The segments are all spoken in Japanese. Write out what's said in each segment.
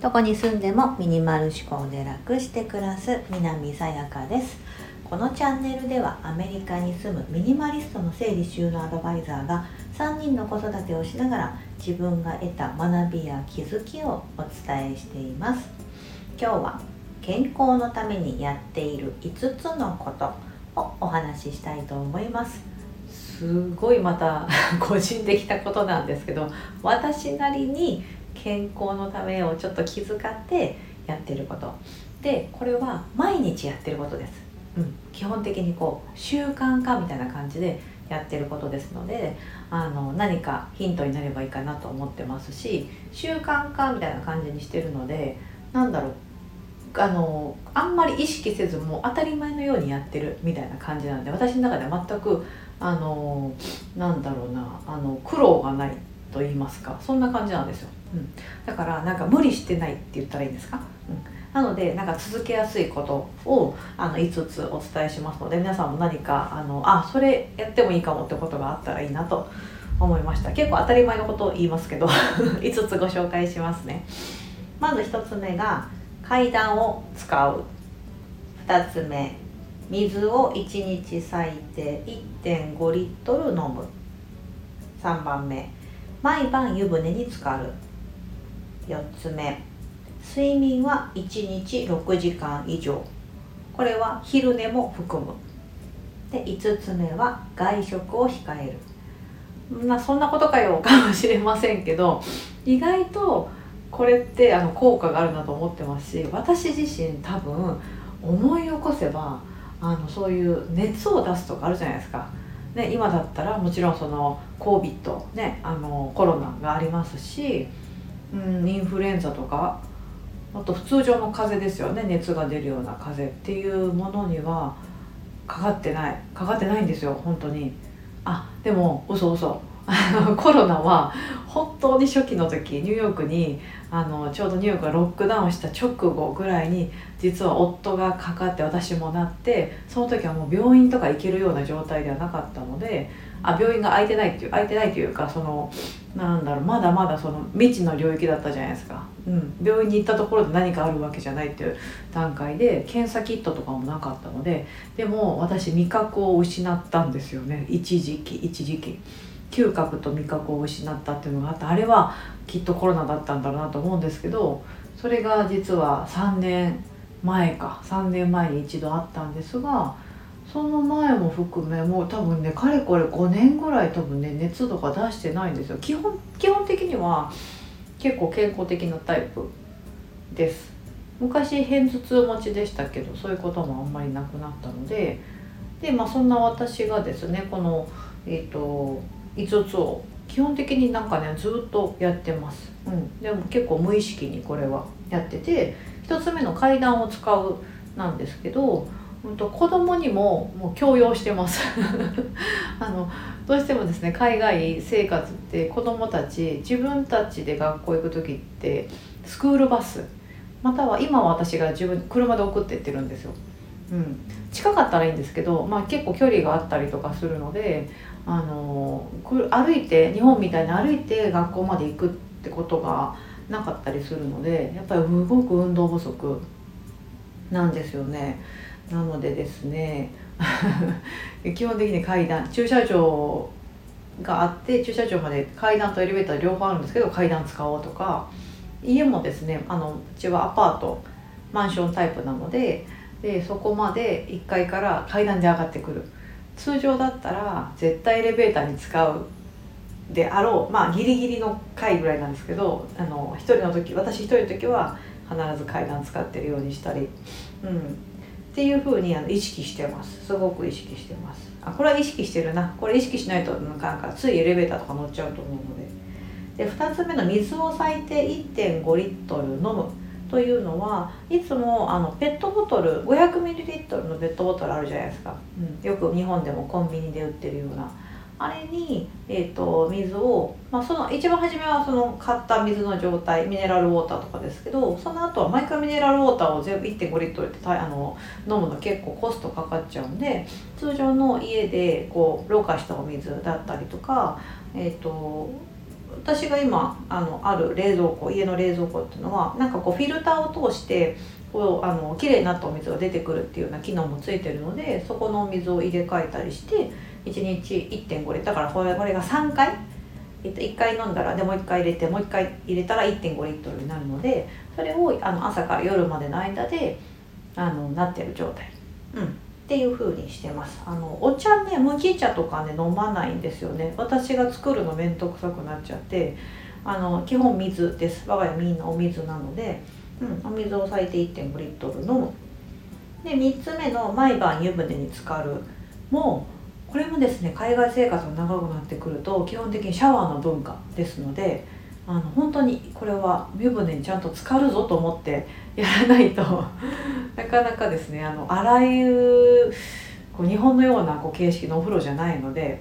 どこに住んでもミニマル思考で楽して暮らす南さやかです。このチャンネルではアメリカに住むミニマリストの整理収納アドバイザーが3人の子育てをしながら自分が得た学びや気づきをお伝えしています。今日は健康のためにやっている5つのことをお話ししたいと思います。すごいまた 個人的なことなんですけど私なりに健康のためをちょっと気遣ってやってること。でこれは毎日やってることです、うん、基本的にこう習慣化みたいな感じでやってることですのであの何かヒントになればいいかなと思ってますし習慣化みたいな感じにしてるのでなんだろう。あのあんまり意識せずもう当たり前のようにやってるみたいな感じなんで私の中では全くあのなんだろうなあの苦労がないと言いますかそんな感じなんですよ、うん、だからなんか無理してないって言ったらいいんですか、うん、なのでなんか続けやすいことをあの5つお伝えしますので皆さんも何かあのあそれやってもいいかもってことがあったらいいなと思いました。結構当たり前のことを言いますけど 5つご紹介しますね。まず1つ目が階段を使う。2つ目水を1日最低1.5リットル飲む。3番目。毎晩湯船に浸かる。4つ目。睡眠は1日6時間以上。これは昼寝も含む。で5つ目は外食を控える。まあそんなことかよかもしれませんけど意外とこれってあの効果があるなと思ってますし私自身多分思い起こせばあのそういう熱を出すとかあるじゃないですか。ね、今だったらもちろんその COVID、ね、あのコロナがありますし、うん、インフルエンザとかあと普通常の風邪ですよね。熱が出るような風邪っていうものにはかかってない。かかってないんですよ本当に。あでも嘘嘘。コロナは本当に初期の時ニューヨークにあのちょうどニューヨークがロックダウンした直後ぐらいに実は夫がかかって私もなってその時はもう病院とか行けるような状態ではなかったのであ病院が空いてないっていう空いてないというかそのなんだろうまだまだその未知の領域だったじゃないですか、うん、病院に行ったところで何かあるわけじゃないっていう段階で検査キットとかもなかったのででも私味覚を失ったんですよね。一時期一時期。嗅覚と味覚を失ったっていうのがあってあれはきっとコロナだったんだろうなと思うんですけどそれが実は3年前か3年前に一度あったんですがその前も含めもう多分ねかれこれ5年ぐらい多分ね熱とか出してないんですよ。基本基本的には結構健康的なタイプです。昔片頭痛持ちでしたけどそういうこともあんまりなくなったのででまあそんな私がですねこのえっ、ー、と5つを。基本的になんかねずっとやってます、うん、でも結構無意識にこれは。やってて1つ目の階段を使うなんですけど、うん、と子供にももう強要してます。あのどうしてもですね海外生活って子供たち自分たちで学校行く時ってスクールバスまたは今は私が自分車で送ってってるんですようん、近かったらいいんですけど、まあ、結構距離があったりとかするのであの歩いて日本みたいに歩いて学校まで行くってことがなかったりするのでやっぱりすごく運動不足なんですよね。なのでですね 基本的に階段駐車場があって駐車場まで階段とエレベーター両方あるんですけど階段使おうとか家もですねあのうちはアパートマンションタイプなのででそこまで1階から階段で上がってくる。通常だったら絶対エレベーターに使うであろうまあギリギリの階ぐらいなんですけどあの1人の時私1人の時は必ず階段使ってるようにしたり、うん、っていうふうにあの意識してます。すごく意識してます。あこれは意識してるな。これ意識しないとなんかついエレベーターとか乗っちゃうと思うので。で2つ目の水を最低1.5リットル飲む。というのはいつもあのペットボトル 500ml のペットボトルあるじゃないですか、うん、よく日本でもコンビニで売ってるような。あれに、えーと、水を、まあ、その一番初めはその買った水の状態ミネラルウォーターとかですけどその後は毎回ミネラルウォーターを全部1.5リットルってあの飲むの結構コストかかっちゃうんで通常の家でこうろ過したお水だったりとか、えーと、私が今あのある冷蔵庫家の冷蔵庫っていうのはなんかこうフィルターを通してこうあの綺麗になったお水が出てくるっていうような機能もついてるのでそこのお水を入れ替えたりして。1日1.5リだからこれこれが3回1回飲んだらでもう1回入れてもう1回入れたら1.5リットルになるのでそれをあの朝から夜までの間であのなってる状態、うん、っていう風にしてます。あのお茶ね麦茶とかね飲まないんですよね。私が作るの面倒くさくなっちゃってあの基本水です。我が家みんなお水なので、うん、お水を最低1.5リットル飲む。で3つ目の毎晩湯船に浸かるもこれもですね海外生活が長くなってくると基本的にシャワーの文化ですのであの本当にこれは湯船にちゃんと浸かるぞと思ってやらないとなかなかですねあのあらゆるこう日本のようなこう形式のお風呂じゃないのでやっ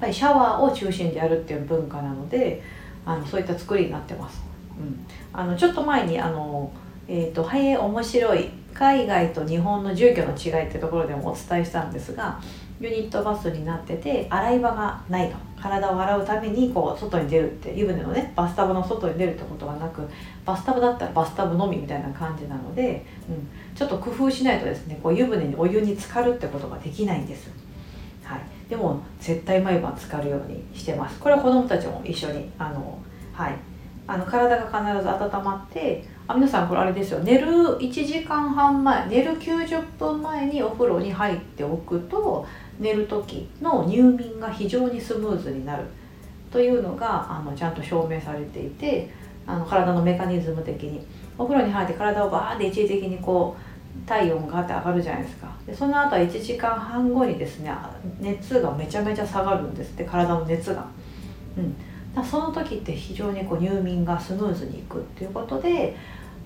ぱりシャワーを中心でやるっていう文化なのであのそういった作りになってます。うん、あのちょっと前にあの、えーと「はい面白い海外と日本の住居の違い」ってところでもお伝えしたんですがユニットバスになってて洗い場がないと。体を洗うためにこう外に出るって湯船のねバスタブの外に出るってことはなくバスタブだったらバスタブのみみたいな感じなので、うん、ちょっと工夫しないとですねこう湯船にお湯に浸かるってことができないんです。はい、でも絶対毎晩浸かるようにしてます。これは子供たちも一緒にあの、はい、あの体が必ず温まってあ皆さんこれあれですよ。寝る1時間半前寝る90分前にお風呂に入っておくと寝る時の入眠が非常にスムーズになるというのがあのちゃんと証明されていてあの体のメカニズム的に。お風呂に入って体をバーって一時的にこう体温がって上がるじゃないですか。でその後は1時間半後にですね熱がめちゃめちゃ下がるんですって体の熱が。うん。だその時って非常にこう入眠がスムーズにいくっていうことで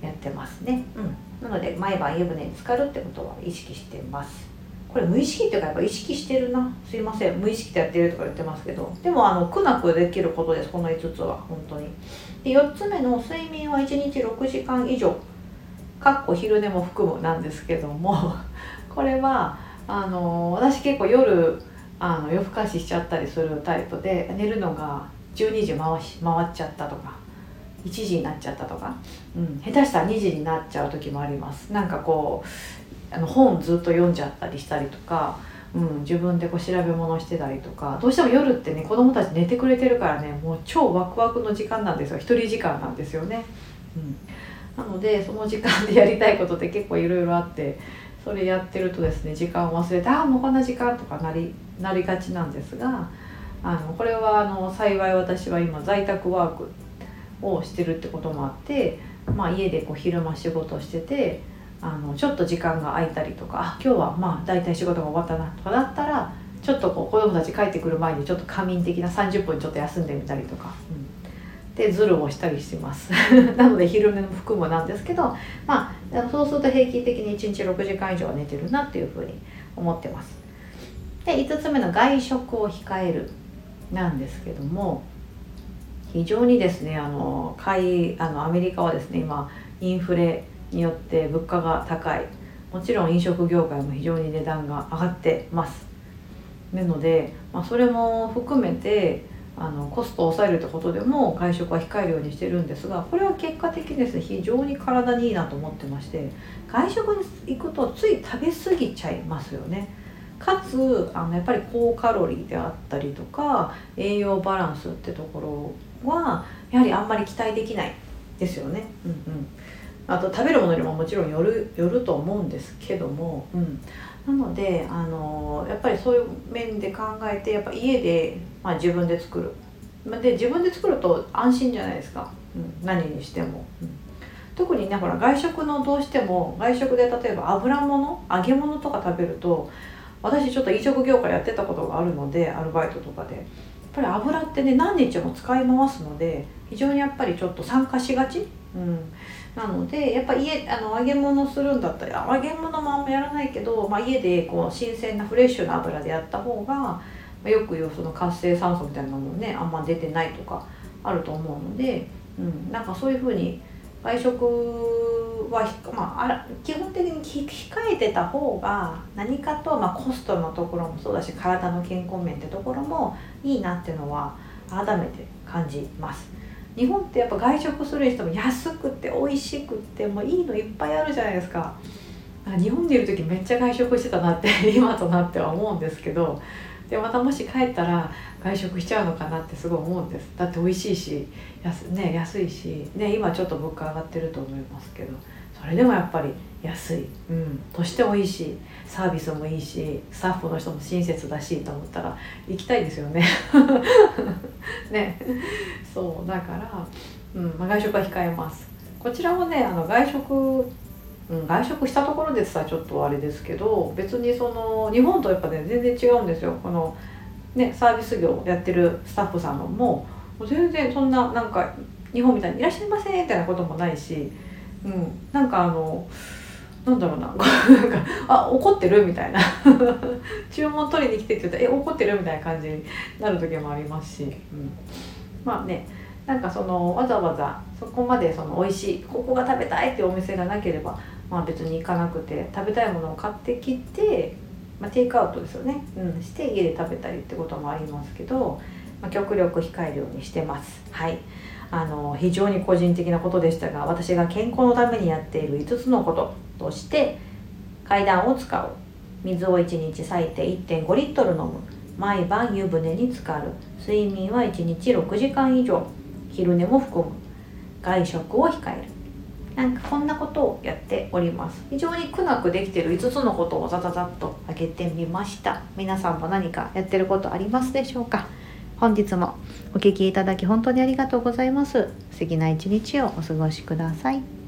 やってますね、うん、なので毎晩湯船に浸かるってことは意識してます。これ無意識っていうかやっぱ意識してるな。すいません。無意識でやってるとか言ってますけど。でもあの苦なくできることです。この5つは。本当に。で4つ目の睡眠は1日6時間以上。かっこ昼寝も含むなんですけども。これはあの私結構夜あの夜更かししちゃったりするタイプで寝るのが12時回し回っちゃったとか1時になっちゃったとか、うん、下手したら2時になっちゃう時もあります。なんかこうあの本ずっと読んじゃったりしたりとか、うん、自分でこう調べ物してたりとかどうしても夜ってね子供たち寝てくれてるからねもう超ワクワクの時間なんですよ。一人時間なんですよね、うん、なのでその時間でやりたいことって結構いろいろあってそれやってるとですね時間を忘れてああもうこんな時間とかなりなりがちなんですがあのこれはあの幸い私は今在宅ワークをしてるってこともあって、まあ、家でこう昼間仕事しててあのちょっと時間が空いたりとか今日はまあ大体仕事が終わったなとかだったらちょっとこう子供たち帰ってくる前にちょっと仮眠的な30分ちょっと休んでみたりとか、うん、でズルをしたりしてます。なので昼寝の服もなんですけどまあそうすると平均的に1日6時間以上は寝てるなっていうふうに思ってます。で5つ目の外食を控えるなんですけども非常にですねあの買いあのアメリカはですね今インフレによって物価が高い。もちろん飲食業界も非常に値段が上がってます。なので、まあ、それも含めてあのコストを抑えるってことでも外食は控えるようにしてるんですがこれは結果的にですね非常に体にいいなと思ってまして外食に行くとつい食べ過ぎちゃいますよね。かつあのやっぱり高カロリーであったりとか栄養バランスってところはやはりあんまり期待できないですよね。うんうん、あと食べるものにももちろんよるよると思うんですけども、うん、なのであのやっぱりそういう面で考えてやっぱ家で、まあ、自分で作る。で自分で作ると安心じゃないですか、うん、何にしても。うん。特にねほら外食のどうしても外食で例えば油物揚げ物とか食べると私ちょっと飲食業界やってたことがあるのでアルバイトとかで。やっぱり油ってね何日も使い回すので非常にやっぱりちょっと酸化しがち、うん、なのでやっぱ家あの揚げ物するんだったら揚げ物もあんまやらないけど、まあ、家でこう新鮮なフレッシュな油でやった方があ、よく言うその活性酸素みたいなのもねあんま出てないとかあると思うので、うん、なんかそういうふうに外食は、まあ、基本的に控えてた方が何かと、まあ、コストのところもそうだし体の健康面ってところもいいなっていうのは改めて感じます。日本ってやっぱ外食する人も安くて美味しくってもういいのいっぱいあるじゃないですか。日本にいる時めっちゃ外食してたなって 今となっては思うんですけど。でまたもし帰ったら外食しちゃうのかなってすごい思うんです。だって美味しいし安,、ね、安いし、ね、今ちょっと物価上がってると思いますけど。それでもやっぱり安い、うん、としてもいいしサービスもいいしスタッフの人も親切だしと思ったら行きたいですよね。ね。そうだから、うんまあ、外食は控えます。こちらもねあの外食うん、外食したところでさちょっとあれですけど別にその日本とやっぱね全然違うんですよ。このねサービス業やってるスタッフさんのも。もう全然そんななんか日本みたいに「いらっしゃいませ」みたいなこともないし、うん、なんかあのなんだろうな。なんかあ怒ってる？みたいな。注文取りに来てって言ったら「え怒ってる?」みたいな感じになる時もありますし、うん、まあねなんかそのわざわざそこまでその美味しいここが食べたいっていうお店がなければ、まあ、別に行かなくて食べたいものを買ってきて、まあ、テイクアウトですよね、うん、して家で食べたりってこともありますけど、まあ、極力控えるようにしてます。はい。あの非常に個人的なことでしたが私が健康のためにやっている5つのこととして階段を使う。水を1日最低1.5リットル飲む。毎晩湯船に浸かる。睡眠は1日6時間以上。昼寝も含む。外食を控える。なんかこんなことをやっております。非常に苦なくできてる。5つのことをザザザッと挙げてみました。皆さんも何かやってることありますでしょうか？本日もお聴きいただき本当にありがとうございます。素敵な一日をお過ごしください。